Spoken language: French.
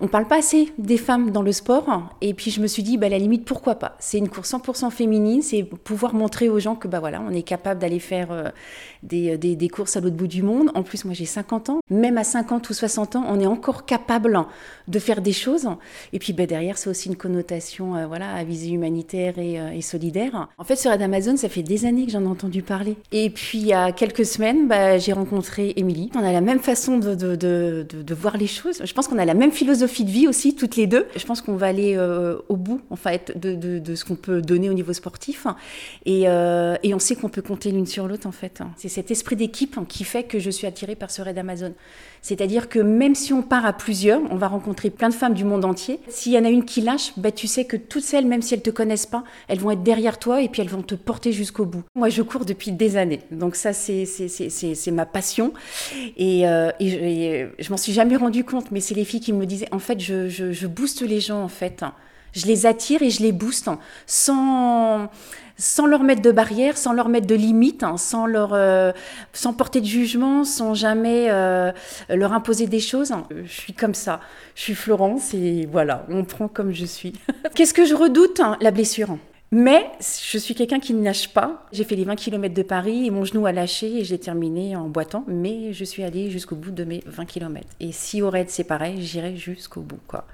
On parle pas assez des femmes dans le sport. Et puis je me suis dit, bah, à la limite, pourquoi pas? C'est une course 100% féminine, c'est pouvoir montrer aux gens que bah, voilà, on est capable d'aller faire euh, des, des, des, courses à l'autre bout du monde. En plus, moi j'ai 50 ans. Même à 50 ou 60 ans, on est encore capable de faire des choses. Et puis bah, derrière, c'est aussi une connotation euh, voilà, à visée humanitaire et, euh, et, solidaire. En fait, sur Red Amazon, ça fait des années que j'en ai entendu parler. Et puis il y a quelques semaines, bah, j'ai rencontré Émilie. On a la même façon de, de, de voir les choses. Je pense qu'on a la même philosophie de vie aussi, toutes les deux. Je pense qu'on va aller euh, au bout, en fait, de, ce qu'on peut donner au niveau sportif. Et, euh, et on sait qu'on peut compter l'une sur l'autre, en fait. C'est cet esprit d'équipe qui fait que je suis attirée par ce raid Amazon. C'est-à-dire que même si on part à plusieurs, on va rencontrer plein de femmes du monde entier. S'il y en a une qui lâche, bah, tu sais que toutes celles, même si elles te connaissent pas, elles vont être derrière toi et puis elles vont te porter jusqu'au bout. Moi, je cours depuis des années. Donc ça, c'est, ma passion. Et, euh, je, je m'en suis jamais rendu compte, mais c'est les filles qui me disaient, en fait, je, booste les gens, en fait. Je les attire et je les booste sans sans leur mettre de barrières, sans leur mettre de limites, sans leur, euh, sans porter de jugement, sans jamais euh, leur imposer des choses. Je suis comme ça. Je suis Florence et voilà, on prend comme je suis. Qu'est-ce que je redoute? La blessure. Mais je suis quelqu'un qui ne lâche pas. J'ai fait les 20 km de Paris et mon genou a lâché et j'ai terminé en boitant. Mais je suis allée jusqu'au bout de mes 20 km. Et si au raid c'est pareil, j'irai jusqu'au bout. quoi.